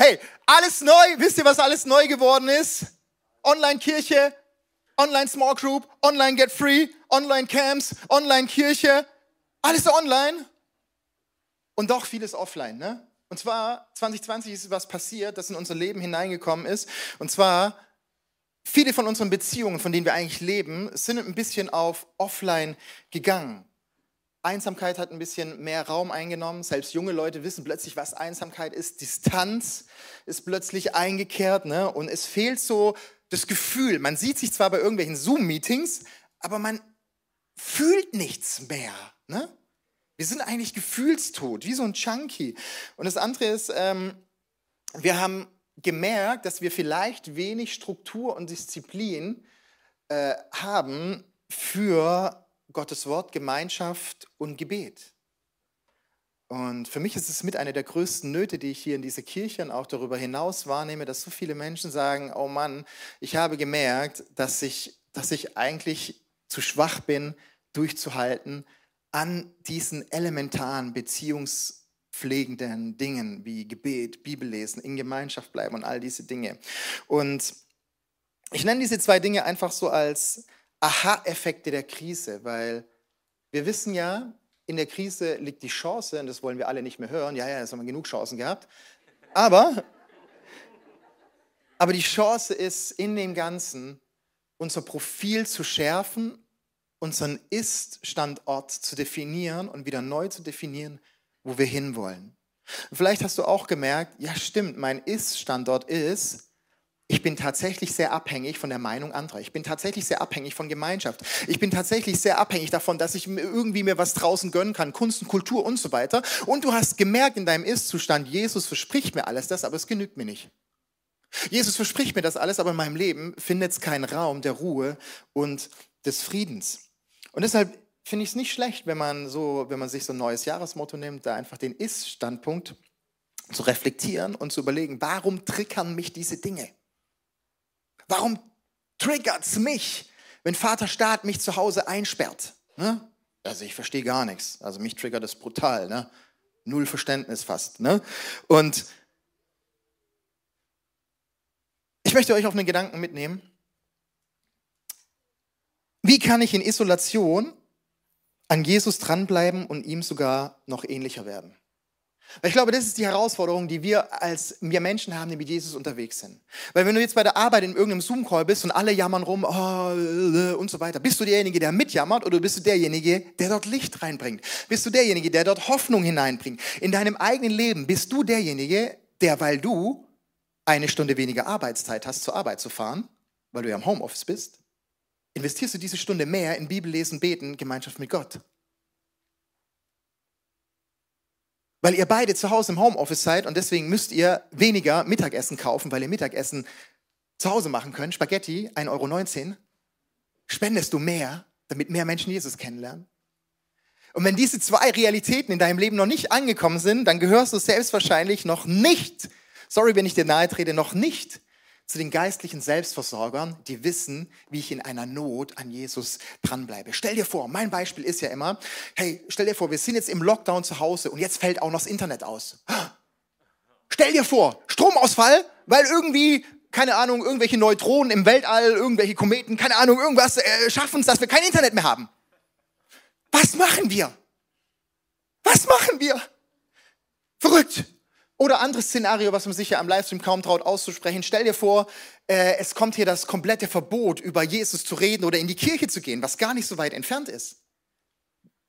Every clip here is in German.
Hey, alles neu. Wisst ihr, was alles neu geworden ist? Online-Kirche, Online-Small Group, Online-Get Free, Online-Camps, Online-Kirche. Alles online. Und doch vieles offline, ne? Und zwar 2020 ist was passiert, das in unser Leben hineingekommen ist. Und zwar viele von unseren Beziehungen, von denen wir eigentlich leben, sind ein bisschen auf offline gegangen. Einsamkeit hat ein bisschen mehr Raum eingenommen. Selbst junge Leute wissen plötzlich, was Einsamkeit ist. Distanz ist plötzlich eingekehrt. Ne? Und es fehlt so das Gefühl. Man sieht sich zwar bei irgendwelchen Zoom-Meetings, aber man fühlt nichts mehr. Ne? Wir sind eigentlich gefühlstot, wie so ein Junkie. Und das andere ist, ähm, wir haben gemerkt, dass wir vielleicht wenig Struktur und Disziplin äh, haben für Gottes Wort, Gemeinschaft und Gebet. Und für mich ist es mit einer der größten Nöte, die ich hier in dieser Kirche und auch darüber hinaus wahrnehme, dass so viele Menschen sagen, oh Mann, ich habe gemerkt, dass ich, dass ich eigentlich zu schwach bin, durchzuhalten an diesen elementaren beziehungspflegenden Dingen wie Gebet, Bibellesen, in Gemeinschaft bleiben und all diese Dinge. Und ich nenne diese zwei Dinge einfach so als Aha-Effekte der Krise, weil wir wissen ja, in der Krise liegt die Chance, und das wollen wir alle nicht mehr hören, ja, ja, jetzt haben wir genug Chancen gehabt, aber, aber die Chance ist, in dem Ganzen unser Profil zu schärfen unseren Ist-Standort zu definieren und wieder neu zu definieren, wo wir hinwollen. Vielleicht hast du auch gemerkt, ja stimmt, mein Ist-Standort ist, ich bin tatsächlich sehr abhängig von der Meinung anderer. Ich bin tatsächlich sehr abhängig von Gemeinschaft. Ich bin tatsächlich sehr abhängig davon, dass ich irgendwie mir was draußen gönnen kann, Kunst und Kultur und so weiter. Und du hast gemerkt in deinem Ist-Zustand, Jesus verspricht mir alles das, aber es genügt mir nicht. Jesus verspricht mir das alles, aber in meinem Leben findet es keinen Raum der Ruhe und des Friedens. Und deshalb finde ich es nicht schlecht, wenn man, so, wenn man sich so ein neues Jahresmotto nimmt, da einfach den Ist-Standpunkt zu reflektieren und zu überlegen, warum triggern mich diese Dinge? Warum triggert es mich, wenn Vater Staat mich zu Hause einsperrt? Ne? Also ich verstehe gar nichts. Also mich triggert das brutal. Ne? Null Verständnis fast. Ne? Und ich möchte euch auf einen Gedanken mitnehmen. Wie kann ich in Isolation an Jesus dranbleiben und ihm sogar noch ähnlicher werden? Weil ich glaube, das ist die Herausforderung, die wir als wir Menschen haben, die mit Jesus unterwegs sind. Weil wenn du jetzt bei der Arbeit in irgendeinem Zoom-Call bist und alle jammern rum oh, und so weiter, bist du derjenige, der mitjammert oder bist du derjenige, der dort Licht reinbringt? Bist du derjenige, der dort Hoffnung hineinbringt? In deinem eigenen Leben bist du derjenige, der, weil du eine Stunde weniger Arbeitszeit hast, zur Arbeit zu fahren, weil du ja im Homeoffice bist, investierst du diese Stunde mehr in Bibellesen, Beten, Gemeinschaft mit Gott. Weil ihr beide zu Hause im Homeoffice seid und deswegen müsst ihr weniger Mittagessen kaufen, weil ihr Mittagessen zu Hause machen könnt. Spaghetti, 1,19 Euro. Spendest du mehr, damit mehr Menschen Jesus kennenlernen? Und wenn diese zwei Realitäten in deinem Leben noch nicht angekommen sind, dann gehörst du selbstwahrscheinlich noch nicht, sorry, wenn ich dir nahe trete, noch nicht zu den geistlichen Selbstversorgern, die wissen, wie ich in einer Not an Jesus dranbleibe. Stell dir vor, mein Beispiel ist ja immer, hey, stell dir vor, wir sind jetzt im Lockdown zu Hause und jetzt fällt auch noch das Internet aus. Stell dir vor, Stromausfall, weil irgendwie keine Ahnung, irgendwelche Neutronen im Weltall, irgendwelche Kometen, keine Ahnung, irgendwas äh, schaffen es, dass wir kein Internet mehr haben. Was machen wir? Was machen wir? Verrückt. Oder anderes Szenario, was man sich ja am Livestream kaum traut auszusprechen. Stell dir vor, äh, es kommt hier das komplette Verbot, über Jesus zu reden oder in die Kirche zu gehen, was gar nicht so weit entfernt ist.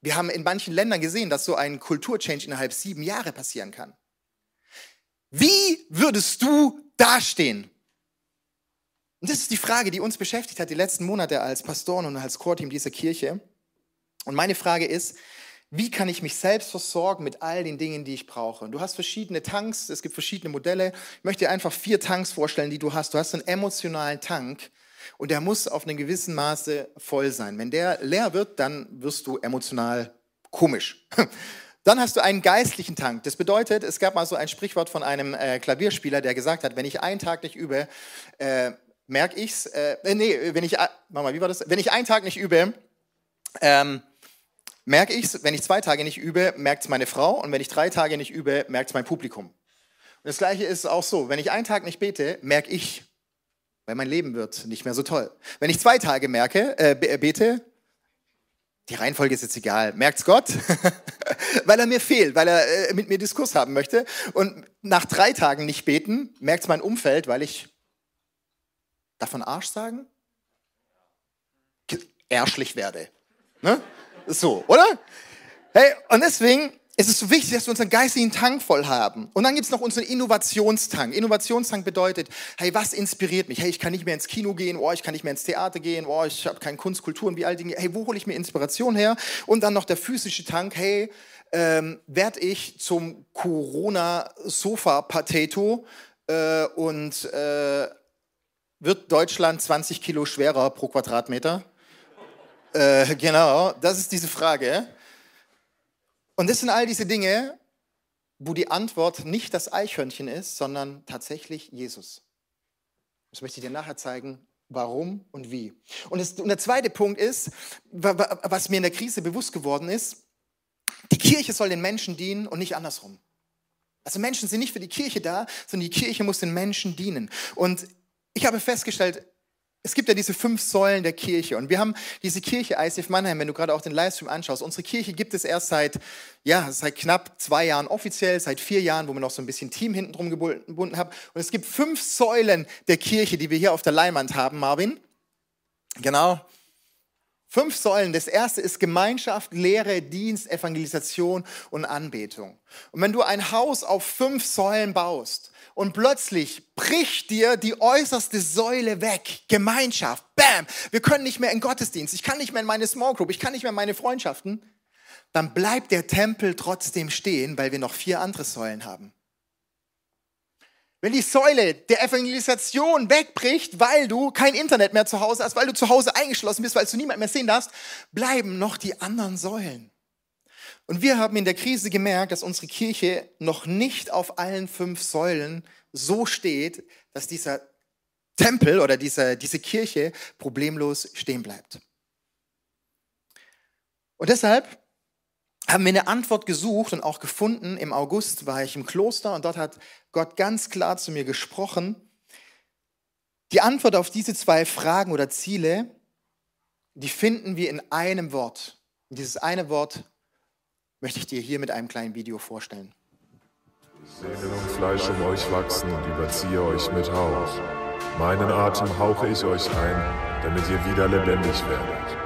Wir haben in manchen Ländern gesehen, dass so ein Kulturchange innerhalb sieben Jahre passieren kann. Wie würdest du dastehen? Und das ist die Frage, die uns beschäftigt hat die letzten Monate als Pastoren und als Chorteam dieser Kirche. Und meine Frage ist, wie kann ich mich selbst versorgen mit all den Dingen, die ich brauche? Und du hast verschiedene Tanks, es gibt verschiedene Modelle. Ich möchte dir einfach vier Tanks vorstellen, die du hast. Du hast einen emotionalen Tank und der muss auf einem gewissen Maße voll sein. Wenn der leer wird, dann wirst du emotional komisch. Dann hast du einen geistlichen Tank. Das bedeutet, es gab mal so ein Sprichwort von einem äh, Klavierspieler, der gesagt hat, wenn ich einen Tag nicht übe, äh, merke ich's. Äh, nee, wenn ich, äh, mal, wie war das? Wenn ich einen Tag nicht übe, ähm, merke ich es, wenn ich zwei Tage nicht übe, merkt es meine Frau und wenn ich drei Tage nicht übe, merkt es mein Publikum. das Gleiche ist auch so, wenn ich einen Tag nicht bete, merke ich, weil mein Leben wird nicht mehr so toll. Wenn ich zwei Tage merke, äh, bete, die Reihenfolge ist jetzt egal. Merkt's Gott? weil er mir fehlt, weil er äh, mit mir Diskurs haben möchte. Und nach drei Tagen nicht beten, merkt's mein Umfeld, weil ich, davon Arsch sagen? Ärschlich werde. Ne? So, oder? Hey, und deswegen es ist so wichtig, dass wir unseren geistigen Tank voll haben. Und dann gibt es noch unseren Innovationstank. Innovationstank bedeutet, hey, was inspiriert mich? Hey, ich kann nicht mehr ins Kino gehen, oh, ich kann nicht mehr ins Theater gehen, oh, ich habe keine Kunst, Kultur und wie all Dinge. Hey, wo hole ich mir Inspiration her? Und dann noch der physische Tank, hey, ähm, werde ich zum Corona-Sofa-Potato äh, und äh, wird Deutschland 20 Kilo schwerer pro Quadratmeter? Äh, genau, das ist diese Frage. Und das sind all diese Dinge, wo die Antwort nicht das Eichhörnchen ist, sondern tatsächlich Jesus. Das möchte ich dir nachher zeigen, warum und wie. Und, das, und der zweite Punkt ist, was mir in der Krise bewusst geworden ist, die Kirche soll den Menschen dienen und nicht andersrum. Also Menschen sind nicht für die Kirche da, sondern die Kirche muss den Menschen dienen. Und ich habe festgestellt, es gibt ja diese fünf Säulen der Kirche und wir haben diese Kirche ICF Mannheim, wenn du gerade auch den Livestream anschaust. Unsere Kirche gibt es erst seit, ja, seit knapp zwei Jahren offiziell, seit vier Jahren, wo wir noch so ein bisschen Team hinten drum gebunden haben. Und es gibt fünf Säulen der Kirche, die wir hier auf der Leinwand haben, Marvin. Genau. Fünf Säulen. Das erste ist Gemeinschaft, Lehre, Dienst, Evangelisation und Anbetung. Und wenn du ein Haus auf fünf Säulen baust, und plötzlich bricht dir die äußerste Säule weg. Gemeinschaft. Bam. Wir können nicht mehr in Gottesdienst. Ich kann nicht mehr in meine Small Group. Ich kann nicht mehr in meine Freundschaften. Dann bleibt der Tempel trotzdem stehen, weil wir noch vier andere Säulen haben. Wenn die Säule der Evangelisation wegbricht, weil du kein Internet mehr zu Hause hast, weil du zu Hause eingeschlossen bist, weil du niemand mehr sehen darfst, bleiben noch die anderen Säulen. Und wir haben in der Krise gemerkt, dass unsere Kirche noch nicht auf allen fünf Säulen so steht, dass dieser Tempel oder diese, diese Kirche problemlos stehen bleibt. Und deshalb haben wir eine Antwort gesucht und auch gefunden. Im August war ich im Kloster und dort hat Gott ganz klar zu mir gesprochen. Die Antwort auf diese zwei Fragen oder Ziele, die finden wir in einem Wort. Dieses eine Wort möchte ich dir hier mit einem kleinen Video vorstellen. Sehnen und Fleisch um euch wachsen und überziehe euch mit Hauch. Meinen Atem hauche ich euch ein, damit ihr wieder lebendig werdet.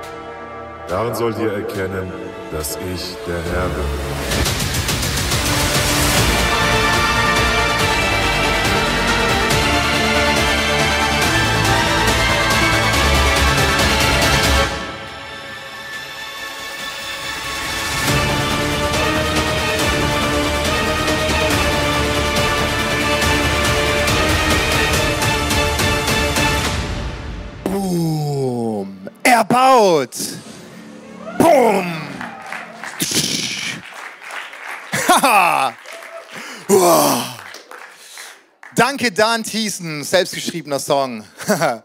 Darin sollt ihr erkennen, dass ich der Herr bin. Erbaut. Boom. Danke, Dan Thiessen, selbstgeschriebener Song.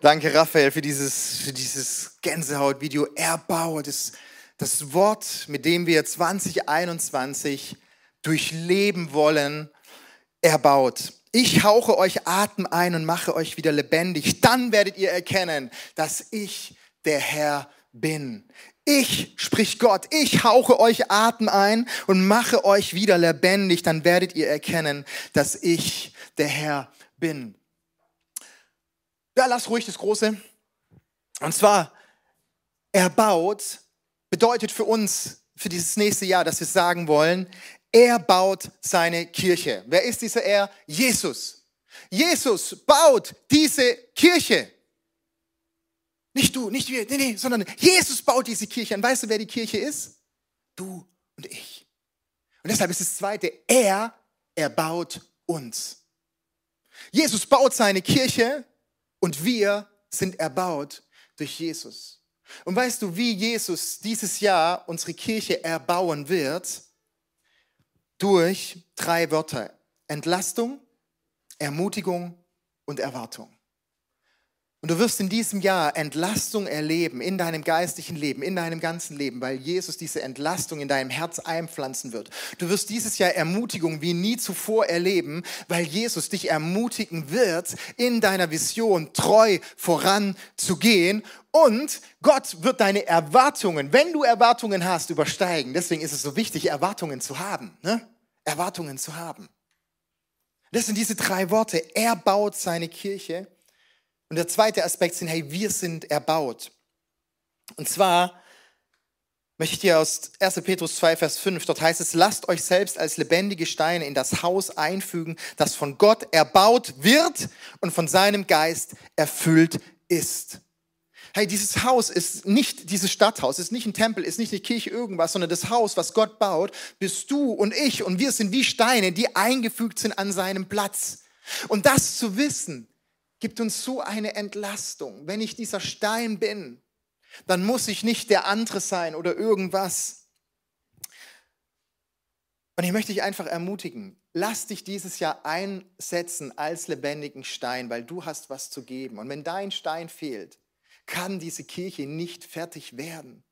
Danke, Raphael, für dieses, für dieses Gänsehaut-Video. Erbaut, das, das Wort, mit dem wir 2021 durchleben wollen, erbaut. Ich hauche euch Atem ein und mache euch wieder lebendig. Dann werdet ihr erkennen, dass ich der Herr bin. Ich, spricht Gott, ich hauche euch Atem ein und mache euch wieder lebendig. Dann werdet ihr erkennen, dass ich der Herr bin. Ja, lass ruhig das Große. Und zwar, erbaut bedeutet für uns, für dieses nächste Jahr, dass wir sagen wollen, er baut seine Kirche. Wer ist dieser Er? Jesus. Jesus baut diese Kirche. Nicht du, nicht wir, nee, nee, sondern Jesus baut diese Kirche. Und weißt du, wer die Kirche ist? Du und ich. Und deshalb ist das Zweite, er, er baut uns. Jesus baut seine Kirche und wir sind erbaut durch Jesus. Und weißt du, wie Jesus dieses Jahr unsere Kirche erbauen wird? durch drei Wörter. Entlastung, Ermutigung und Erwartung. Und du wirst in diesem Jahr Entlastung erleben in deinem geistlichen Leben, in deinem ganzen Leben, weil Jesus diese Entlastung in deinem Herz einpflanzen wird. Du wirst dieses Jahr Ermutigung wie nie zuvor erleben, weil Jesus dich ermutigen wird, in deiner Vision treu voranzugehen. Und Gott wird deine Erwartungen, wenn du Erwartungen hast, übersteigen. Deswegen ist es so wichtig, Erwartungen zu haben. Ne? Erwartungen zu haben. Das sind diese drei Worte. Er baut seine Kirche. Und der zweite Aspekt sind, hey, wir sind erbaut. Und zwar möchte ich dir aus 1. Petrus 2, Vers 5, dort heißt es, lasst euch selbst als lebendige Steine in das Haus einfügen, das von Gott erbaut wird und von seinem Geist erfüllt ist. Hey, dieses Haus ist nicht dieses Stadthaus, ist nicht ein Tempel, ist nicht eine Kirche, irgendwas, sondern das Haus, was Gott baut, bist du und ich und wir sind wie Steine, die eingefügt sind an seinem Platz. Und das zu wissen, gibt uns so eine Entlastung. Wenn ich dieser Stein bin, dann muss ich nicht der andere sein oder irgendwas. Und ich möchte dich einfach ermutigen, lass dich dieses Jahr einsetzen als lebendigen Stein, weil du hast was zu geben. Und wenn dein Stein fehlt, kann diese Kirche nicht fertig werden.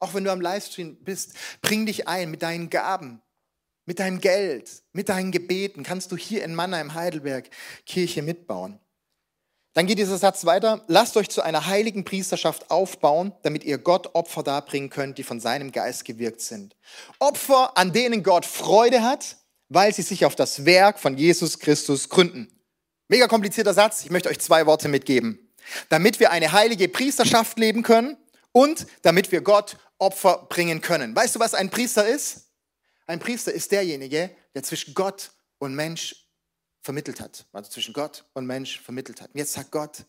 Auch wenn du am Livestream bist, bring dich ein mit deinen Gaben, mit deinem Geld, mit deinen Gebeten. Kannst du hier in Mannheim, Heidelberg Kirche mitbauen. Dann geht dieser Satz weiter. Lasst euch zu einer heiligen Priesterschaft aufbauen, damit ihr Gott Opfer darbringen könnt, die von seinem Geist gewirkt sind. Opfer, an denen Gott Freude hat, weil sie sich auf das Werk von Jesus Christus gründen. Mega komplizierter Satz. Ich möchte euch zwei Worte mitgeben. Damit wir eine heilige Priesterschaft leben können und damit wir Gott Opfer bringen können. Weißt du, was ein Priester ist? Ein Priester ist derjenige, der zwischen Gott und Mensch vermittelt hat, also zwischen Gott und Mensch vermittelt hat. Und jetzt sagt Gott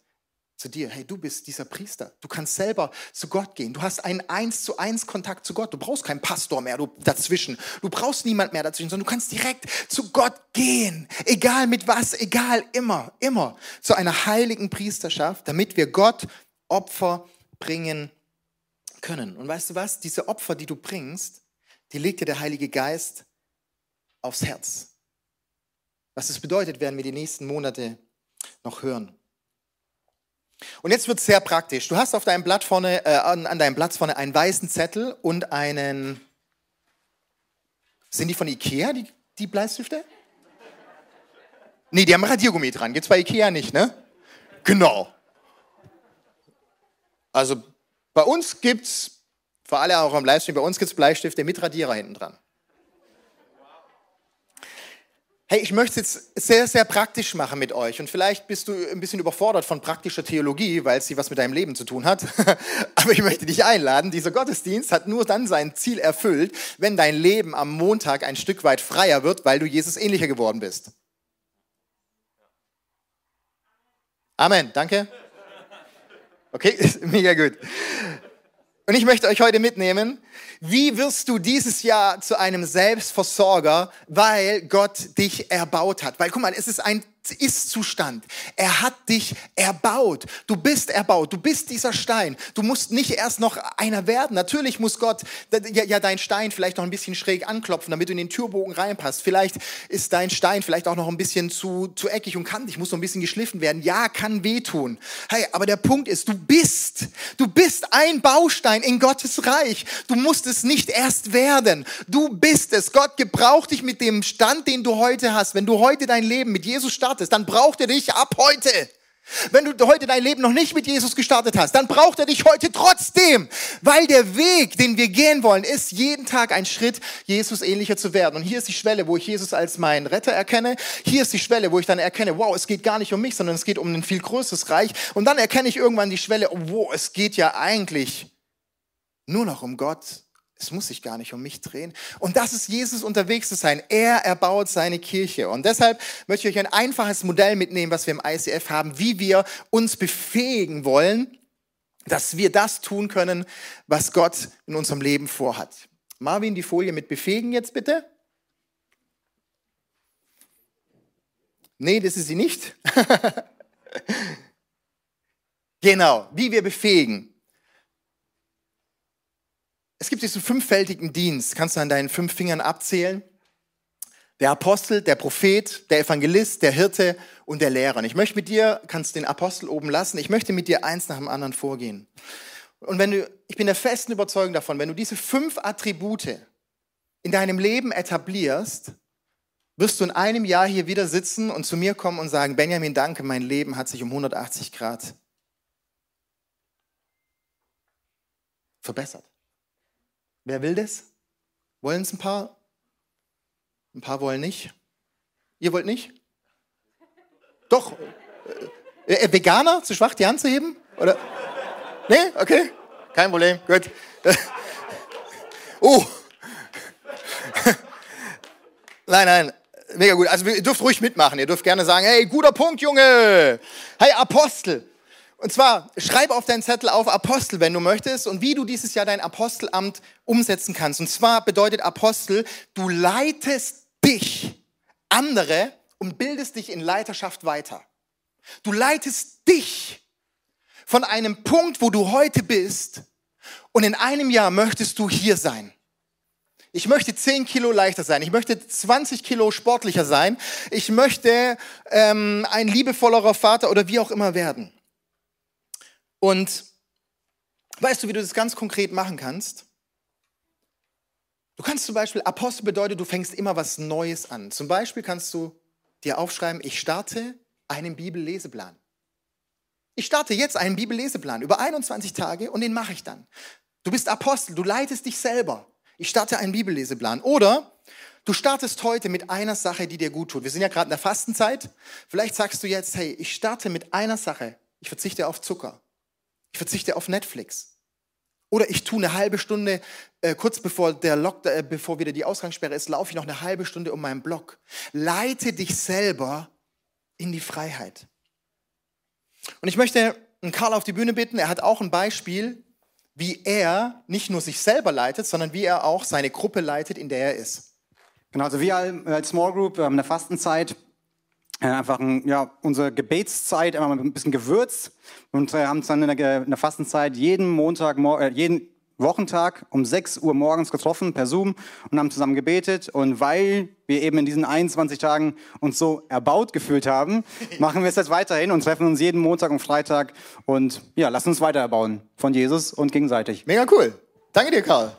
zu dir, hey, du bist dieser Priester. Du kannst selber zu Gott gehen. Du hast einen eins zu eins Kontakt zu Gott. Du brauchst keinen Pastor mehr du, dazwischen. Du brauchst niemand mehr dazwischen, sondern du kannst direkt zu Gott gehen. Egal mit was, egal immer, immer zu einer heiligen Priesterschaft, damit wir Gott Opfer bringen können. Und weißt du was? Diese Opfer, die du bringst, die legt dir der Heilige Geist aufs Herz. Was es bedeutet, werden wir die nächsten Monate noch hören. Und jetzt wird es sehr praktisch. Du hast auf deinem Blatt vorne, äh, an, an deinem Blatt vorne einen weißen Zettel und einen. Sind die von Ikea, die, die Bleistifte? Nee, die haben Radiergummi dran. Gibt's bei Ikea nicht, ne? Genau. Also bei uns gibt's, für alle auch am Livestream, bei uns gibt's Bleistifte mit Radierer hinten dran. Hey, ich möchte es jetzt sehr, sehr praktisch machen mit euch. Und vielleicht bist du ein bisschen überfordert von praktischer Theologie, weil sie was mit deinem Leben zu tun hat. Aber ich möchte dich einladen. Dieser Gottesdienst hat nur dann sein Ziel erfüllt, wenn dein Leben am Montag ein Stück weit freier wird, weil du Jesus ähnlicher geworden bist. Amen. Danke. Okay, mega gut. Und ich möchte euch heute mitnehmen, wie wirst du dieses Jahr zu einem Selbstversorger, weil Gott dich erbaut hat? Weil guck mal, es ist ein ist-Zustand. Er hat dich erbaut. Du bist erbaut. Du bist dieser Stein. Du musst nicht erst noch einer werden. Natürlich muss Gott ja, ja dein Stein vielleicht noch ein bisschen schräg anklopfen, damit du in den Türbogen reinpasst. Vielleicht ist dein Stein vielleicht auch noch ein bisschen zu, zu eckig und kantig, muss so ein bisschen geschliffen werden. Ja, kann wehtun. Hey, aber der Punkt ist, du bist, du bist ein Baustein in Gottes Reich. Du musst es nicht erst werden. Du bist es. Gott gebraucht dich mit dem Stand, den du heute hast. Wenn du heute dein Leben mit Jesus startest, startest, dann braucht er dich ab heute. Wenn du heute dein Leben noch nicht mit Jesus gestartet hast, dann braucht er dich heute trotzdem, weil der Weg, den wir gehen wollen, ist jeden Tag ein Schritt, Jesus ähnlicher zu werden. Und hier ist die Schwelle, wo ich Jesus als meinen Retter erkenne. Hier ist die Schwelle, wo ich dann erkenne, wow, es geht gar nicht um mich, sondern es geht um ein viel größeres Reich. Und dann erkenne ich irgendwann die Schwelle, wow, es geht ja eigentlich nur noch um Gott es muss sich gar nicht um mich drehen. Und das ist Jesus unterwegs zu sein. Er erbaut seine Kirche. Und deshalb möchte ich euch ein einfaches Modell mitnehmen, was wir im ICF haben, wie wir uns befähigen wollen, dass wir das tun können, was Gott in unserem Leben vorhat. Marvin, die Folie mit befähigen jetzt bitte. Nee, das ist sie nicht. genau, wie wir befähigen. Es gibt diesen fünffältigen Dienst, kannst du an deinen fünf Fingern abzählen, Der Apostel, der Prophet, der Evangelist, der Hirte und der Lehrer. Und ich möchte mit dir, kannst den Apostel oben lassen, ich möchte mit dir eins nach dem anderen vorgehen. Und wenn du, ich bin der festen Überzeugung davon, wenn du diese fünf Attribute in deinem Leben etablierst, wirst du in einem Jahr hier wieder sitzen und zu mir kommen und sagen, Benjamin, danke, mein Leben hat sich um 180 Grad verbessert. Wer will das? Wollen es ein paar? Ein paar wollen nicht. Ihr wollt nicht? Doch. Äh, äh, Veganer, zu schwach, die Hand zu heben? Oder? Nee? Okay. Kein Problem. Gut. Oh. Nein, nein. Mega gut. Also ihr dürft ruhig mitmachen. Ihr dürft gerne sagen, hey, guter Punkt, Junge. Hey, Apostel. Und zwar, schreib auf deinen Zettel auf Apostel, wenn du möchtest, und wie du dieses Jahr dein Apostelamt umsetzen kannst. Und zwar bedeutet Apostel, du leitest dich, andere, und bildest dich in Leiterschaft weiter. Du leitest dich von einem Punkt, wo du heute bist, und in einem Jahr möchtest du hier sein. Ich möchte 10 Kilo leichter sein. Ich möchte 20 Kilo sportlicher sein. Ich möchte ähm, ein liebevollerer Vater oder wie auch immer werden. Und weißt du, wie du das ganz konkret machen kannst? Du kannst zum Beispiel, Apostel bedeutet, du fängst immer was Neues an. Zum Beispiel kannst du dir aufschreiben, ich starte einen Bibelleseplan. Ich starte jetzt einen Bibelleseplan über 21 Tage und den mache ich dann. Du bist Apostel, du leitest dich selber. Ich starte einen Bibelleseplan. Oder du startest heute mit einer Sache, die dir gut tut. Wir sind ja gerade in der Fastenzeit. Vielleicht sagst du jetzt, hey, ich starte mit einer Sache. Ich verzichte auf Zucker. Ich verzichte auf Netflix. Oder ich tue eine halbe Stunde, äh, kurz bevor, der Lock, äh, bevor wieder die Ausgangssperre ist, laufe ich noch eine halbe Stunde um meinen Block. Leite dich selber in die Freiheit. Und ich möchte Karl auf die Bühne bitten. Er hat auch ein Beispiel, wie er nicht nur sich selber leitet, sondern wie er auch seine Gruppe leitet, in der er ist. Genau, also wir als Small Group haben in der Fastenzeit äh, einfach ein, ja, unsere Gebetszeit immer ein bisschen gewürzt und äh, haben uns dann in der, in der Fastenzeit jeden Montag, äh, jeden Wochentag um 6 Uhr morgens getroffen per Zoom und haben zusammen gebetet. Und weil wir eben in diesen 21 Tagen uns so erbaut gefühlt haben, machen wir es jetzt weiterhin und treffen uns jeden Montag und Freitag und ja, lassen uns weiter erbauen von Jesus und gegenseitig. Mega cool. Danke dir, Karl.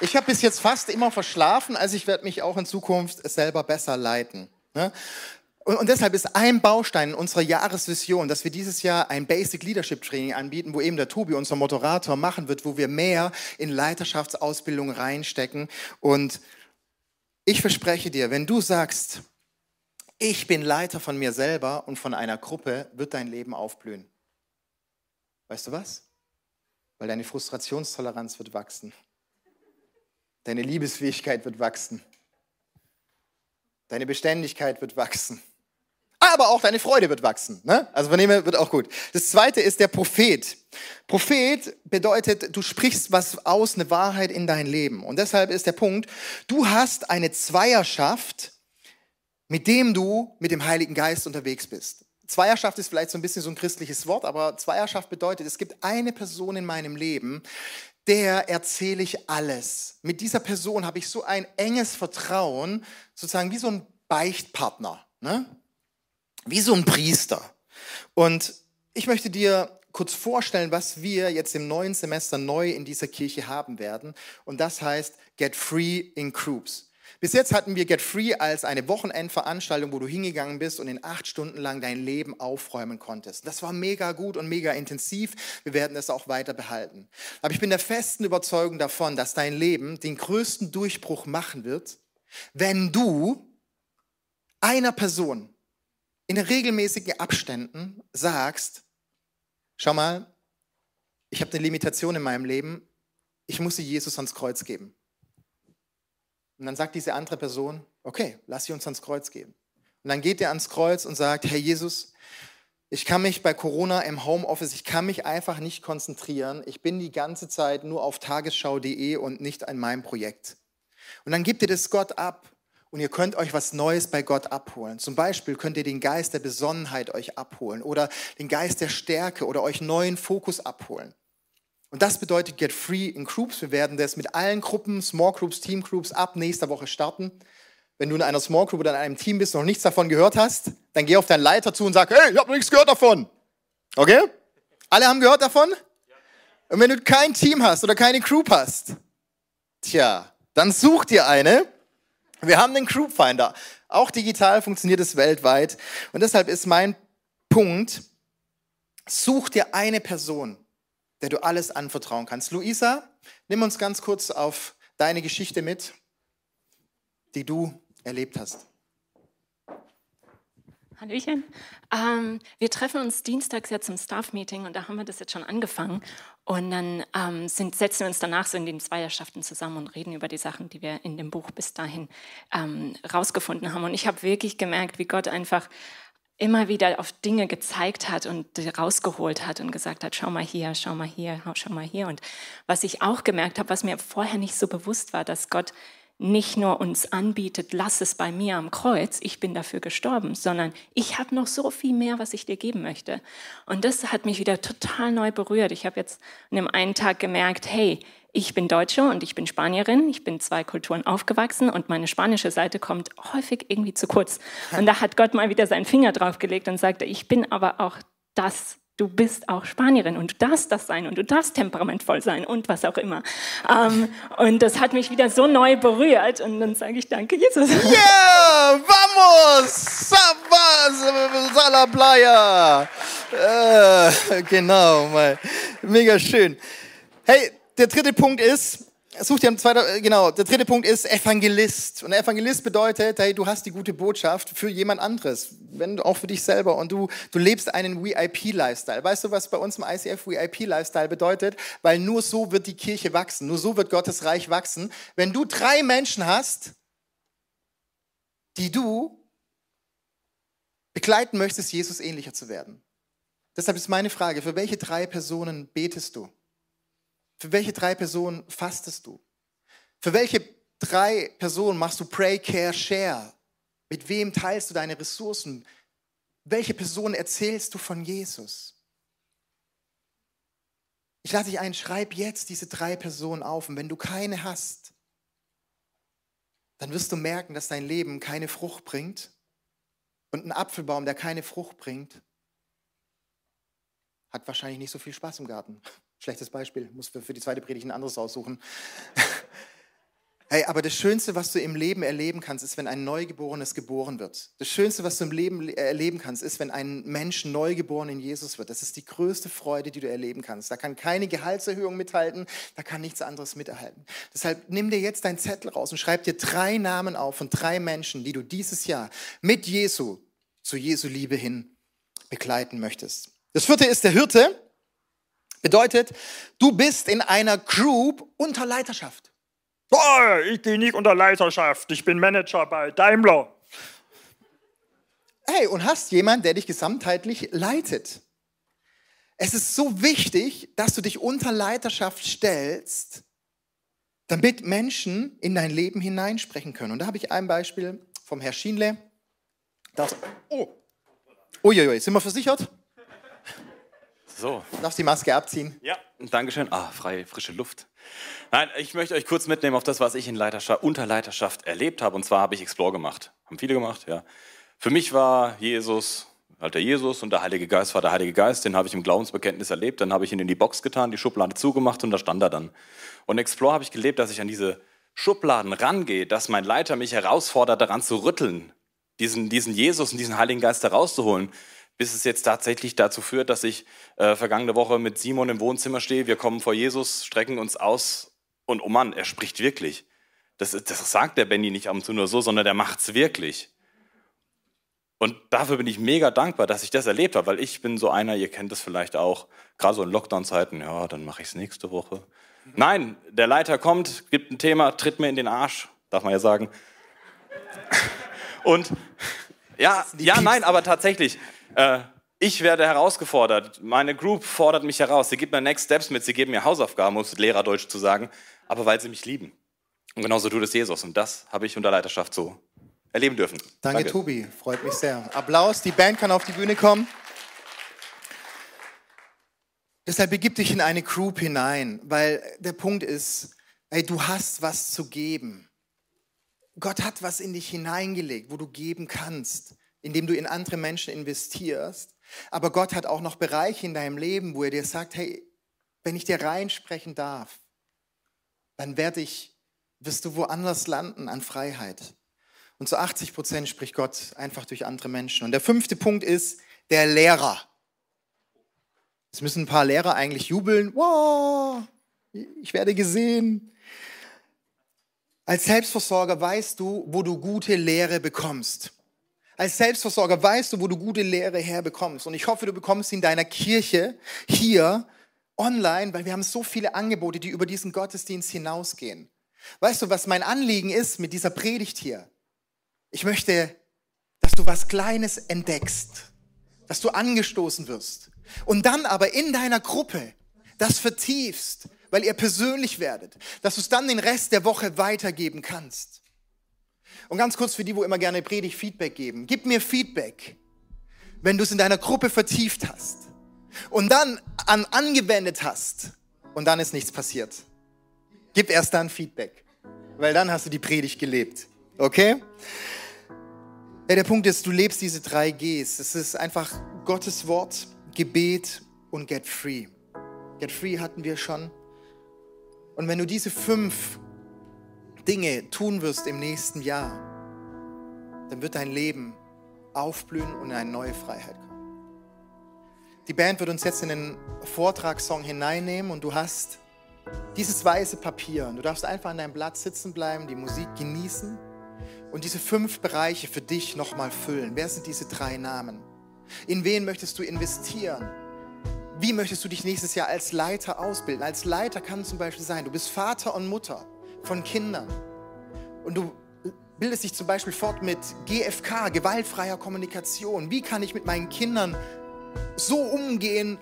Ich habe bis jetzt fast immer verschlafen, also ich werde mich auch in Zukunft selber besser leiten. Ne? Und, und, deshalb ist ein Baustein unserer Jahresvision, dass wir dieses Jahr ein Basic Leadership Training anbieten, wo eben der Tobi, unser Moderator, machen wird, wo wir mehr in Leiterschaftsausbildung reinstecken. Und ich verspreche dir, wenn du sagst, ich bin Leiter von mir selber und von einer Gruppe, wird dein Leben aufblühen. Weißt du was? Weil deine Frustrationstoleranz wird wachsen. Deine Liebesfähigkeit wird wachsen. Deine Beständigkeit wird wachsen aber auch deine Freude wird wachsen. Ne? Also von dem her wird auch gut. Das zweite ist der Prophet. Prophet bedeutet, du sprichst was aus, eine Wahrheit in dein Leben. Und deshalb ist der Punkt, du hast eine Zweierschaft, mit dem du mit dem Heiligen Geist unterwegs bist. Zweierschaft ist vielleicht so ein bisschen so ein christliches Wort, aber Zweierschaft bedeutet, es gibt eine Person in meinem Leben, der erzähle ich alles. Mit dieser Person habe ich so ein enges Vertrauen, sozusagen wie so ein Beichtpartner. Ne? wie so ein Priester. Und ich möchte dir kurz vorstellen, was wir jetzt im neuen Semester neu in dieser Kirche haben werden. Und das heißt Get Free in Groups. Bis jetzt hatten wir Get Free als eine Wochenendveranstaltung, wo du hingegangen bist und in acht Stunden lang dein Leben aufräumen konntest. Das war mega gut und mega intensiv. Wir werden das auch weiter behalten. Aber ich bin der festen Überzeugung davon, dass dein Leben den größten Durchbruch machen wird, wenn du einer Person in regelmäßigen Abständen sagst, schau mal, ich habe eine Limitation in meinem Leben, ich muss sie Jesus ans Kreuz geben. Und dann sagt diese andere Person, okay, lass sie uns ans Kreuz geben. Und dann geht er ans Kreuz und sagt, Herr Jesus, ich kann mich bei Corona im Homeoffice, ich kann mich einfach nicht konzentrieren. Ich bin die ganze Zeit nur auf tagesschau.de und nicht an meinem Projekt. Und dann gibt ihr das Gott ab und ihr könnt euch was Neues bei Gott abholen. Zum Beispiel könnt ihr den Geist der Besonnenheit euch abholen oder den Geist der Stärke oder euch neuen Fokus abholen. Und das bedeutet Get Free in Groups. Wir werden das mit allen Gruppen, Small Groups, Team Groups ab nächster Woche starten. Wenn du in einer Small Group oder in einem Team bist und noch nichts davon gehört hast, dann geh auf deinen Leiter zu und sag, hey, ich habe nichts gehört davon. Okay? Alle haben gehört davon? Und wenn du kein Team hast oder keine Group hast, tja, dann such dir eine. Wir haben den Group Finder. Auch digital funktioniert es weltweit. Und deshalb ist mein Punkt, such dir eine Person, der du alles anvertrauen kannst. Luisa, nimm uns ganz kurz auf deine Geschichte mit, die du erlebt hast. Hallöchen. Ähm, wir treffen uns dienstags jetzt zum Staff-Meeting und da haben wir das jetzt schon angefangen. Und dann ähm, sind, setzen wir uns danach so in den Zweierschaften zusammen und reden über die Sachen, die wir in dem Buch bis dahin ähm, rausgefunden haben. Und ich habe wirklich gemerkt, wie Gott einfach immer wieder auf Dinge gezeigt hat und rausgeholt hat und gesagt hat, schau mal hier, schau mal hier, schau mal hier. Und was ich auch gemerkt habe, was mir vorher nicht so bewusst war, dass Gott nicht nur uns anbietet, lass es bei mir am Kreuz, ich bin dafür gestorben, sondern ich habe noch so viel mehr, was ich dir geben möchte. Und das hat mich wieder total neu berührt. Ich habe jetzt an dem einen Tag gemerkt, hey, ich bin Deutsche und ich bin Spanierin, ich bin zwei Kulturen aufgewachsen und meine spanische Seite kommt häufig irgendwie zu kurz. Und da hat Gott mal wieder seinen Finger draufgelegt und sagte, ich bin aber auch das, Du bist auch Spanierin und du darfst das sein und du darfst temperamentvoll sein und was auch immer. Ähm, und das hat mich wieder so neu berührt und dann sage ich danke, Jesus. Yeah, vamos! Sala Playa! Äh, genau, mal. mega schön. Hey, der dritte Punkt ist, such dir einen zweiten, äh, genau, der dritte Punkt ist Evangelist. Und Evangelist bedeutet, hey, du hast die gute Botschaft für jemand anderes, wenn auch für dich selber und du, du lebst einen VIP-Lifestyle. Weißt du, was bei uns im ICF VIP-Lifestyle bedeutet? Weil nur so wird die Kirche wachsen, nur so wird Gottes Reich wachsen. Wenn du drei Menschen hast, die du begleiten möchtest, Jesus ähnlicher zu werden. Deshalb ist meine Frage, für welche drei Personen betest du? Für welche drei Personen fastest du? Für welche drei Personen machst du Pray, Care, Share? Mit wem teilst du deine Ressourcen? Welche Personen erzählst du von Jesus? Ich lade dich ein, schreib jetzt diese drei Personen auf. Und wenn du keine hast, dann wirst du merken, dass dein Leben keine Frucht bringt. Und ein Apfelbaum, der keine Frucht bringt, hat wahrscheinlich nicht so viel Spaß im Garten. Schlechtes Beispiel, muss für, die zweite Predigt ein anderes aussuchen. Hey, aber das Schönste, was du im Leben erleben kannst, ist, wenn ein Neugeborenes geboren wird. Das Schönste, was du im Leben erleben kannst, ist, wenn ein Mensch neugeboren in Jesus wird. Das ist die größte Freude, die du erleben kannst. Da kann keine Gehaltserhöhung mithalten, da kann nichts anderes mithalten. Deshalb nimm dir jetzt deinen Zettel raus und schreib dir drei Namen auf von drei Menschen, die du dieses Jahr mit Jesu zu Jesu Liebe hin begleiten möchtest. Das vierte ist der Hirte. Bedeutet, du bist in einer Group unter Leiterschaft. Oh, ich gehe nicht unter Leiterschaft, ich bin Manager bei Daimler. Hey, und hast jemanden, der dich gesamtheitlich leitet. Es ist so wichtig, dass du dich unter Leiterschaft stellst, damit Menschen in dein Leben hineinsprechen können. Und da habe ich ein Beispiel vom Herr Schienle. Das, oh, uiuiui, sind wir versichert? So. Darfst die Maske abziehen. Ja, Dankeschön. Ah, freie, frische Luft. Nein, ich möchte euch kurz mitnehmen auf das, was ich in Leiterschaft, unter Leiterschaft erlebt habe. Und zwar habe ich Explore gemacht. Haben viele gemacht, ja. Für mich war Jesus halt der Jesus und der Heilige Geist war der Heilige Geist. Den habe ich im Glaubensbekenntnis erlebt. Dann habe ich ihn in die Box getan, die Schublade zugemacht und da stand er dann. Und Explore habe ich gelebt, dass ich an diese Schubladen rangehe, dass mein Leiter mich herausfordert, daran zu rütteln, diesen, diesen Jesus und diesen Heiligen Geist herauszuholen bis es jetzt tatsächlich dazu führt, dass ich äh, vergangene Woche mit Simon im Wohnzimmer stehe. Wir kommen vor Jesus, strecken uns aus und oh Mann, er spricht wirklich. Das, das sagt der Benny nicht ab und zu nur so, sondern der macht es wirklich. Und dafür bin ich mega dankbar, dass ich das erlebt habe, weil ich bin so einer, ihr kennt das vielleicht auch, gerade so in Lockdown-Zeiten, ja, dann mache ich es nächste Woche. Mhm. Nein, der Leiter kommt, gibt ein Thema, tritt mir in den Arsch, darf man ja sagen. Und ja, ja, nein, aber tatsächlich, äh, ich werde herausgefordert, meine Group fordert mich heraus, sie gibt mir Next Steps mit, sie geben mir Hausaufgaben, um es Lehrerdeutsch zu sagen, aber weil sie mich lieben. Und genauso tut es Jesus und das habe ich unter Leiterschaft so erleben dürfen. Danke, Danke, Tobi, freut mich sehr. Applaus, die Band kann auf die Bühne kommen. Deshalb begib dich in eine Group hinein, weil der Punkt ist, ey, du hast was zu geben. Gott hat was in dich hineingelegt, wo du geben kannst, indem du in andere Menschen investierst. Aber Gott hat auch noch Bereiche in deinem Leben, wo er dir sagt, hey, wenn ich dir reinsprechen darf, dann werde ich, wirst du woanders landen an Freiheit. Und zu 80 Prozent spricht Gott einfach durch andere Menschen. Und der fünfte Punkt ist der Lehrer. Jetzt müssen ein paar Lehrer eigentlich jubeln. Wow, ich werde gesehen. Als Selbstversorger weißt du, wo du gute Lehre bekommst. Als Selbstversorger weißt du, wo du gute Lehre herbekommst. Und ich hoffe, du bekommst sie in deiner Kirche hier online, weil wir haben so viele Angebote, die über diesen Gottesdienst hinausgehen. Weißt du, was mein Anliegen ist mit dieser Predigt hier? Ich möchte, dass du was Kleines entdeckst, dass du angestoßen wirst und dann aber in deiner Gruppe das vertiefst, weil ihr persönlich werdet, dass du es dann den Rest der Woche weitergeben kannst. Und ganz kurz für die, wo immer gerne Predigt Feedback geben. Gib mir Feedback, wenn du es in deiner Gruppe vertieft hast und dann an, angewendet hast und dann ist nichts passiert. Gib erst dann Feedback, weil dann hast du die Predigt gelebt. Okay? Der Punkt ist, du lebst diese drei Gs. Es ist einfach Gottes Wort, Gebet und Get Free. Get Free hatten wir schon. Und wenn du diese fünf Dinge tun wirst im nächsten Jahr, dann wird dein Leben aufblühen und in eine neue Freiheit kommen. Die Band wird uns jetzt in den Vortragssong hineinnehmen und du hast dieses weiße Papier du darfst einfach an deinem Blatt sitzen bleiben, die Musik genießen und diese fünf Bereiche für dich nochmal füllen. Wer sind diese drei Namen? In wen möchtest du investieren? Wie möchtest du dich nächstes Jahr als Leiter ausbilden? Als Leiter kann zum Beispiel sein, du bist Vater und Mutter von Kindern und du bildest dich zum Beispiel fort mit GFK, gewaltfreier Kommunikation. Wie kann ich mit meinen Kindern so umgehen,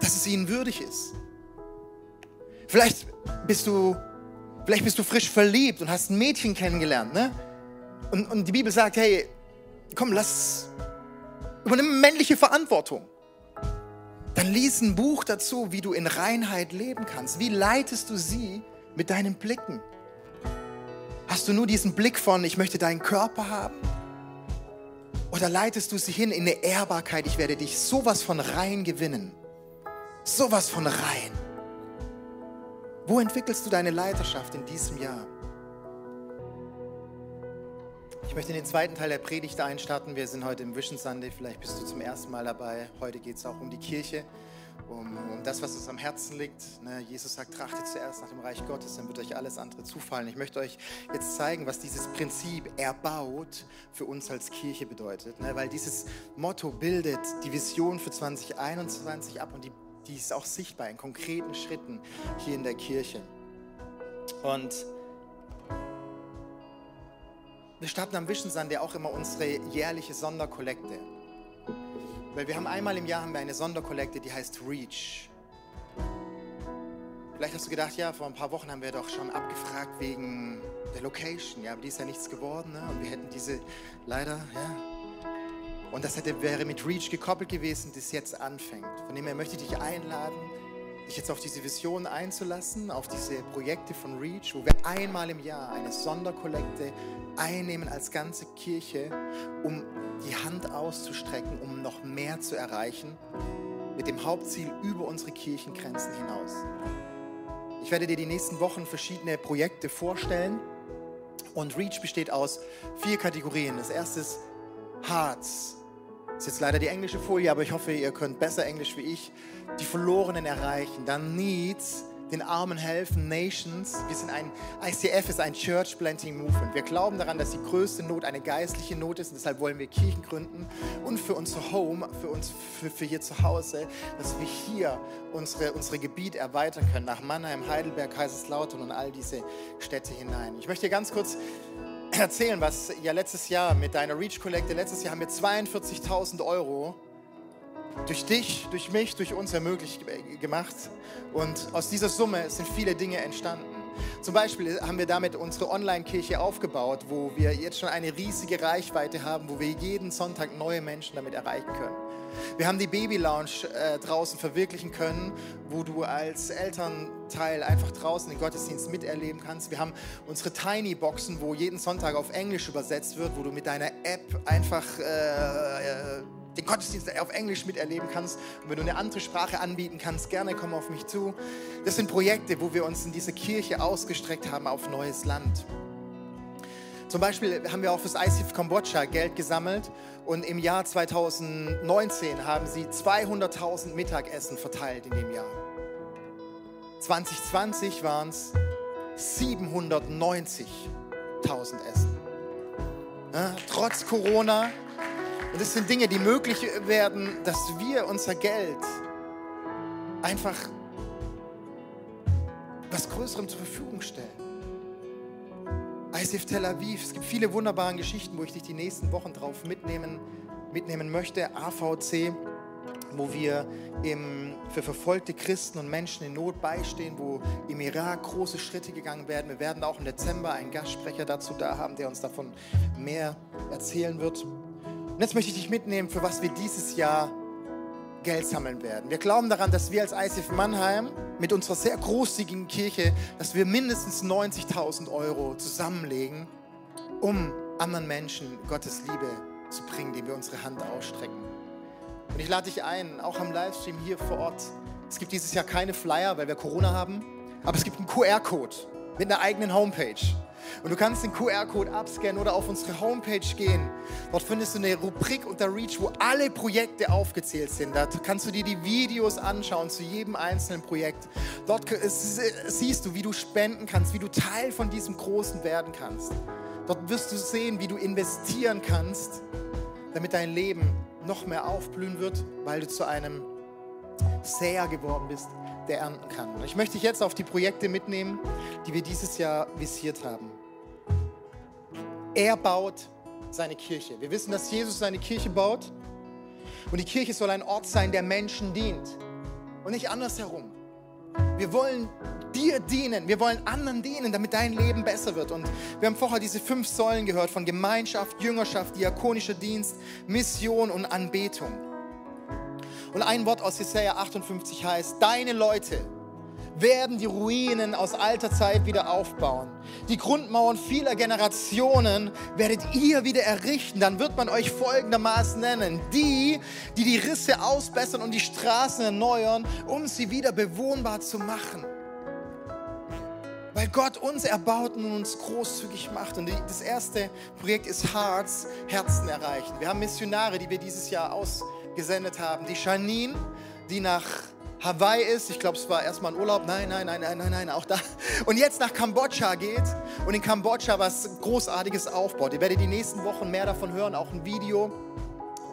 dass es ihnen würdig ist. Vielleicht bist du, vielleicht bist du frisch verliebt und hast ein Mädchen kennengelernt, ne? Und, und die Bibel sagt, hey, komm, lass, übernimm männliche Verantwortung. Dann lies ein Buch dazu, wie du in Reinheit leben kannst. Wie leitest du sie mit deinen Blicken? Hast du nur diesen Blick von, ich möchte deinen Körper haben? Oder leitest du sie hin in eine Ehrbarkeit? Ich werde dich sowas von rein gewinnen. Sowas von rein. Wo entwickelst du deine Leiterschaft in diesem Jahr? Ich möchte in den zweiten Teil der Predigt einstarten. Wir sind heute im Vision Sunday. Vielleicht bist du zum ersten Mal dabei. Heute geht es auch um die Kirche um, um das, was uns am Herzen liegt. Ne? Jesus sagt, trachtet zuerst nach dem Reich Gottes, dann wird euch alles andere zufallen. Ich möchte euch jetzt zeigen, was dieses Prinzip erbaut für uns als Kirche bedeutet. Ne? Weil dieses Motto bildet die Vision für 2021 ab und die, die ist auch sichtbar in konkreten Schritten hier in der Kirche. Und wir starten am Vision Sunday auch immer unsere jährliche Sonderkollekte. Weil wir haben einmal im Jahr haben wir eine Sonderkollekte, die heißt Reach. Vielleicht hast du gedacht, ja, vor ein paar Wochen haben wir doch schon abgefragt wegen der Location, ja, aber die ist ja nichts geworden, ne? Und wir hätten diese leider, ja. Und das hätte, wäre mit Reach gekoppelt gewesen, das jetzt anfängt. Von dem her möchte ich dich einladen, dich jetzt auf diese Vision einzulassen, auf diese Projekte von Reach, wo wir einmal im Jahr eine Sonderkollekte einnehmen als ganze Kirche, um die Hand auszustrecken, um noch mehr zu erreichen, mit dem Hauptziel über unsere Kirchengrenzen hinaus. Ich werde dir die nächsten Wochen verschiedene Projekte vorstellen und Reach besteht aus vier Kategorien. Das erste ist Hearts. Das ist jetzt leider die englische Folie, aber ich hoffe, ihr könnt besser Englisch wie ich die Verlorenen erreichen. Dann Needs, den Armen helfen, Nations. Wir sind ein, ICF ist ein Church Planting Movement. Wir glauben daran, dass die größte Not eine geistliche Not ist und deshalb wollen wir Kirchen gründen und für unser Home, für uns, für, für hier zu Hause, dass wir hier unsere, unsere Gebiete erweitern können, nach Mannheim, Heidelberg, Kaiserslautern und all diese Städte hinein. Ich möchte ganz kurz erzählen, was ja letztes Jahr mit deiner Reach Kollekte, letztes Jahr haben wir 42.000 Euro durch dich, durch mich, durch uns ermöglicht gemacht. Und aus dieser Summe sind viele Dinge entstanden. Zum Beispiel haben wir damit unsere Online-Kirche aufgebaut, wo wir jetzt schon eine riesige Reichweite haben, wo wir jeden Sonntag neue Menschen damit erreichen können. Wir haben die Baby Lounge äh, draußen verwirklichen können, wo du als Elternteil einfach draußen den Gottesdienst miterleben kannst. Wir haben unsere Tiny Boxen, wo jeden Sonntag auf Englisch übersetzt wird, wo du mit deiner App einfach äh, äh, den Gottesdienst auf Englisch miterleben kannst. Und wenn du eine andere Sprache anbieten kannst, gerne komm auf mich zu. Das sind Projekte, wo wir uns in dieser Kirche ausgestreckt haben auf neues Land. Zum Beispiel haben wir auch fürs ICF Kambodscha Geld gesammelt und im Jahr 2019 haben sie 200.000 Mittagessen verteilt in dem Jahr. 2020 waren es 790.000 Essen. Ja, trotz Corona. Und das sind Dinge, die möglich werden, dass wir unser Geld einfach was Größerem zur Verfügung stellen. ICF Tel Aviv. Es gibt viele wunderbare Geschichten, wo ich dich die nächsten Wochen drauf mitnehmen, mitnehmen möchte. AVC, wo wir im, für verfolgte Christen und Menschen in Not beistehen, wo im Irak große Schritte gegangen werden. Wir werden auch im Dezember einen Gastsprecher dazu da haben, der uns davon mehr erzählen wird. Und jetzt möchte ich dich mitnehmen, für was wir dieses Jahr Geld sammeln werden. Wir glauben daran, dass wir als ICF Mannheim mit unserer sehr großzügigen Kirche, dass wir mindestens 90.000 Euro zusammenlegen, um anderen Menschen Gottes Liebe zu bringen, die wir unsere Hand ausstrecken. Und ich lade dich ein, auch am Livestream hier vor Ort. Es gibt dieses Jahr keine Flyer, weil wir Corona haben, aber es gibt einen QR-Code mit einer eigenen Homepage. Und du kannst den QR-Code abscannen oder auf unsere Homepage gehen. Dort findest du eine Rubrik unter Reach, wo alle Projekte aufgezählt sind. Da kannst du dir die Videos anschauen zu jedem einzelnen Projekt. Dort siehst du, wie du spenden kannst, wie du Teil von diesem Großen werden kannst. Dort wirst du sehen, wie du investieren kannst, damit dein Leben noch mehr aufblühen wird, weil du zu einem Säher geworden bist, der ernten kann. Und ich möchte dich jetzt auf die Projekte mitnehmen, die wir dieses Jahr visiert haben. Er baut seine Kirche. Wir wissen, dass Jesus seine Kirche baut. Und die Kirche soll ein Ort sein, der Menschen dient. Und nicht andersherum. Wir wollen dir dienen. Wir wollen anderen dienen, damit dein Leben besser wird. Und wir haben vorher diese fünf Säulen gehört von Gemeinschaft, Jüngerschaft, diakonischer Dienst, Mission und Anbetung. Und ein Wort aus Jesaja 58 heißt, deine Leute, werden die Ruinen aus alter Zeit wieder aufbauen. Die Grundmauern vieler Generationen werdet ihr wieder errichten. Dann wird man euch folgendermaßen nennen. Die, die die Risse ausbessern und die Straßen erneuern, um sie wieder bewohnbar zu machen. Weil Gott uns erbaut und uns großzügig macht. Und das erste Projekt ist Hearts, Herzen erreichen. Wir haben Missionare, die wir dieses Jahr ausgesendet haben. Die Janine, die nach Hawaii ist. Ich glaube, es war erstmal ein Urlaub. Nein, nein, nein, nein, nein, nein, auch da. Und jetzt nach Kambodscha geht und in Kambodscha was Großartiges aufbaut. Ihr werdet die nächsten Wochen mehr davon hören, auch ein Video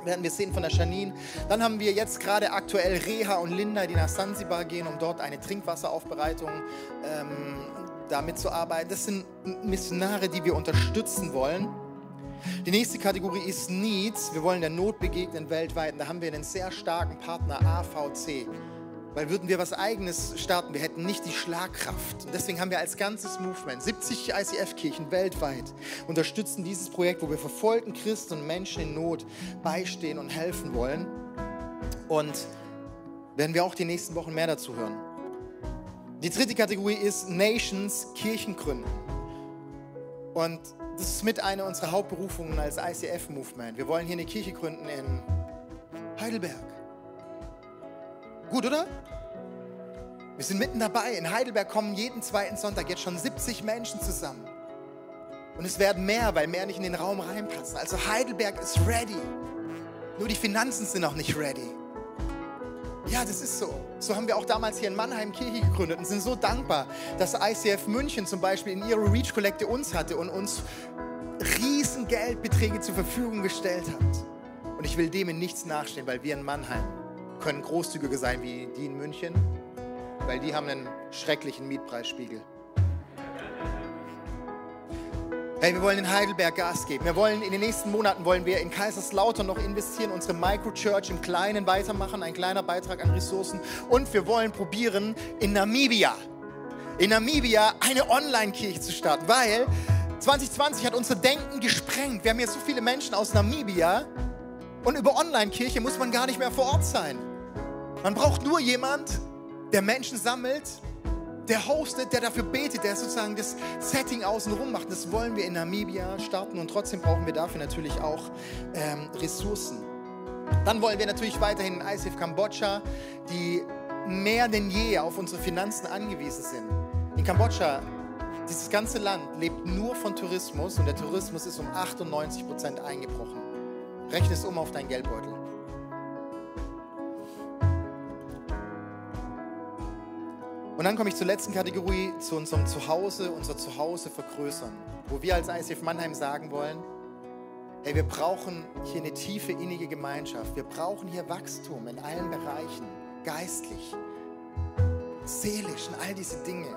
werden wir sehen von der Janine. Dann haben wir jetzt gerade aktuell Reha und Linda, die nach Sansibar gehen, um dort eine Trinkwasseraufbereitung ähm, damit zu arbeiten. Das sind Missionare, die wir unterstützen wollen. Die nächste Kategorie ist Needs. Wir wollen der Not begegnen weltweit. Und da haben wir einen sehr starken Partner, AVC. Weil würden wir was Eigenes starten, wir hätten nicht die Schlagkraft. Und deswegen haben wir als ganzes Movement, 70 ICF-Kirchen weltweit, unterstützen dieses Projekt, wo wir verfolgten Christen und Menschen in Not beistehen und helfen wollen. Und werden wir auch die nächsten Wochen mehr dazu hören. Die dritte Kategorie ist Nations, Kirchen gründen. Und das ist mit einer unserer Hauptberufungen als ICF-Movement. Wir wollen hier eine Kirche gründen in Heidelberg. Gut, oder? Wir sind mitten dabei. In Heidelberg kommen jeden zweiten Sonntag jetzt schon 70 Menschen zusammen. Und es werden mehr, weil mehr nicht in den Raum reinpassen. Also Heidelberg ist ready. Nur die Finanzen sind noch nicht ready. Ja, das ist so. So haben wir auch damals hier in Mannheim Kirche gegründet und sind so dankbar, dass ICF München zum Beispiel in ihrer Reach Kollekte uns hatte und uns riesen Geldbeträge zur Verfügung gestellt hat. Und ich will dem in nichts nachstehen, weil wir in Mannheim können großzügiger sein wie die in München, weil die haben einen schrecklichen Mietpreisspiegel. Hey, wir wollen in Heidelberg Gas geben. Wir wollen in den nächsten Monaten wollen wir in Kaiserslautern noch investieren, unsere Microchurch im Kleinen weitermachen, ein kleiner Beitrag an Ressourcen. Und wir wollen probieren in Namibia, in Namibia eine Online-Kirche zu starten, weil 2020 hat unser Denken gesprengt. Wir haben hier so viele Menschen aus Namibia, Und über Online-Kirche muss man gar nicht mehr vor Ort sein. Man braucht nur jemand, der Menschen sammelt, der hostet, der dafür betet, der sozusagen das Setting außenrum macht. Das wollen wir in Namibia starten und trotzdem brauchen wir dafür natürlich auch ähm, Ressourcen. Dann wollen wir natürlich weiterhin in ICF Kambodscha, die mehr denn je auf unsere Finanzen angewiesen sind. In Kambodscha, dieses ganze Land lebt nur von Tourismus und der Tourismus ist um 98 Prozent eingebrochen. Rechne es um auf deinen Geldbeutel. Und dann komme ich zur letzten Kategorie, zu unserem Zuhause, unser Zuhause vergrößern, wo wir als ICF Mannheim sagen wollen, hey, wir brauchen hier eine tiefe, innige Gemeinschaft. Wir brauchen hier Wachstum in allen Bereichen, geistlich, seelisch, in all diese Dinge.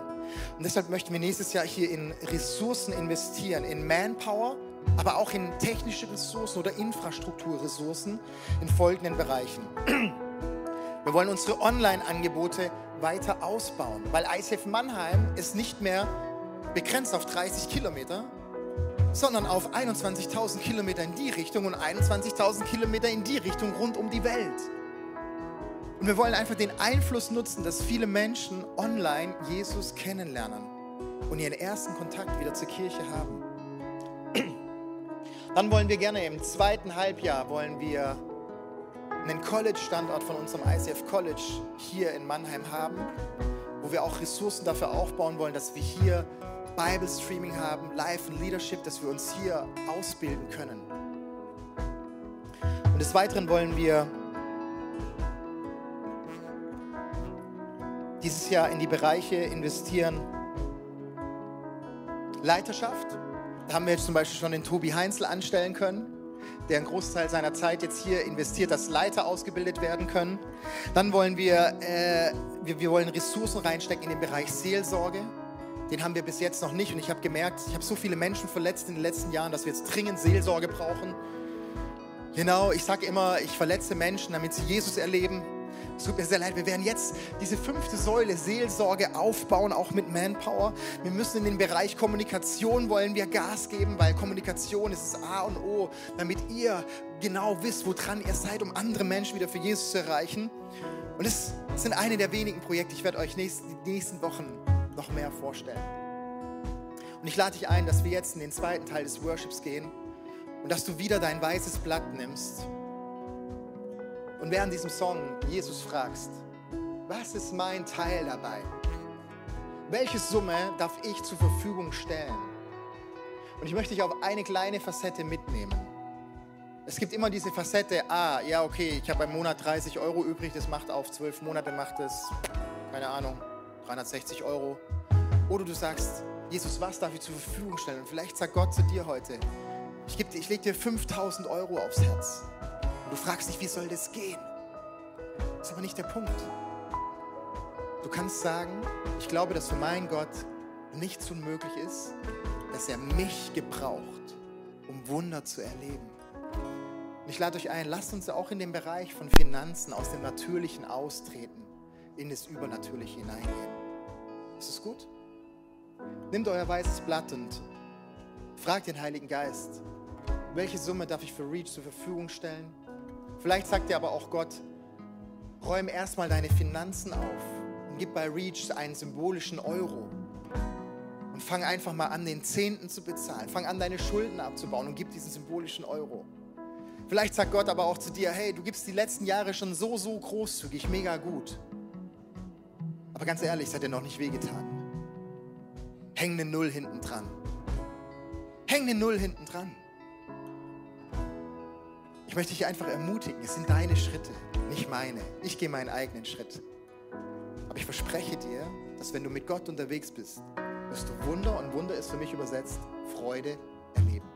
Und deshalb möchten wir nächstes Jahr hier in Ressourcen investieren, in Manpower, aber auch in technische Ressourcen oder Infrastrukturressourcen in folgenden Bereichen. Wir wollen unsere Online-Angebote weiter ausbauen, weil ICF Mannheim ist nicht mehr begrenzt auf 30 Kilometer, sondern auf 21.000 Kilometer in die Richtung und 21.000 Kilometer in die Richtung rund um die Welt. Und wir wollen einfach den Einfluss nutzen, dass viele Menschen online Jesus kennenlernen und ihren ersten Kontakt wieder zur Kirche haben. Dann wollen wir gerne im zweiten Halbjahr wollen wir einen College-Standort von unserem ICF College hier in Mannheim haben, wo wir auch Ressourcen dafür aufbauen wollen, dass wir hier Bible Streaming haben, Life and Leadership, dass wir uns hier ausbilden können. Und des Weiteren wollen wir dieses Jahr in die Bereiche investieren. Leiterschaft, da haben wir jetzt zum Beispiel schon den Tobi Heinzel anstellen können der einen Großteil seiner Zeit jetzt hier investiert, dass Leiter ausgebildet werden können. Dann wollen wir, äh, wir, wir wollen Ressourcen reinstecken in den Bereich Seelsorge. Den haben wir bis jetzt noch nicht. Und ich habe gemerkt, ich habe so viele Menschen verletzt in den letzten Jahren, dass wir jetzt dringend Seelsorge brauchen. Genau, ich sage immer, ich verletze Menschen, damit sie Jesus erleben. Es tut mir sehr leid, wir werden jetzt diese fünfte Säule Seelsorge aufbauen, auch mit Manpower. Wir müssen in den Bereich Kommunikation wollen wir Gas geben, weil Kommunikation ist das A und O, damit ihr genau wisst, woran ihr seid, um andere Menschen wieder für Jesus zu erreichen. Und es sind eine der wenigen Projekte. Ich werde euch nächst, die nächsten Wochen noch mehr vorstellen. Und ich lade dich ein, dass wir jetzt in den zweiten Teil des Worships gehen und dass du wieder dein weißes Blatt nimmst und während diesem Song Jesus fragst, was ist mein Teil dabei? Welche Summe darf ich zur Verfügung stellen? Und ich möchte dich auf eine kleine Facette mitnehmen. Es gibt immer diese Facette, ah, ja, okay, ich habe im Monat 30 Euro übrig, das macht auf zwölf Monate, macht es, keine Ahnung, 360 Euro. Oder du sagst, Jesus, was darf ich zur Verfügung stellen? Und vielleicht sagt Gott zu dir heute, ich, ich lege dir 5000 Euro aufs Herz. Und du fragst dich, wie soll das gehen? Das ist aber nicht der Punkt. Du kannst sagen, ich glaube, dass für meinen Gott nichts unmöglich ist, dass er mich gebraucht, um Wunder zu erleben. Und ich lade euch ein, lasst uns auch in dem Bereich von Finanzen aus dem Natürlichen austreten, in das Übernatürliche hineingehen. Ist es gut? Nehmt euer weißes Blatt und fragt den Heiligen Geist, welche Summe darf ich für Reach zur Verfügung stellen? Vielleicht sagt dir aber auch Gott, räum erstmal deine Finanzen auf und gib bei Reach einen symbolischen Euro. Und fang einfach mal an, den Zehnten zu bezahlen. Fang an, deine Schulden abzubauen und gib diesen symbolischen Euro. Vielleicht sagt Gott aber auch zu dir, hey, du gibst die letzten Jahre schon so, so großzügig, mega gut. Aber ganz ehrlich, es hat dir noch nicht wehgetan. Häng eine Null hinten dran. Häng eine Null hinten dran. Ich möchte dich einfach ermutigen, es sind deine Schritte, nicht meine. Ich gehe meinen eigenen Schritt. Aber ich verspreche dir, dass wenn du mit Gott unterwegs bist, wirst du Wunder, und Wunder ist für mich übersetzt, Freude erleben.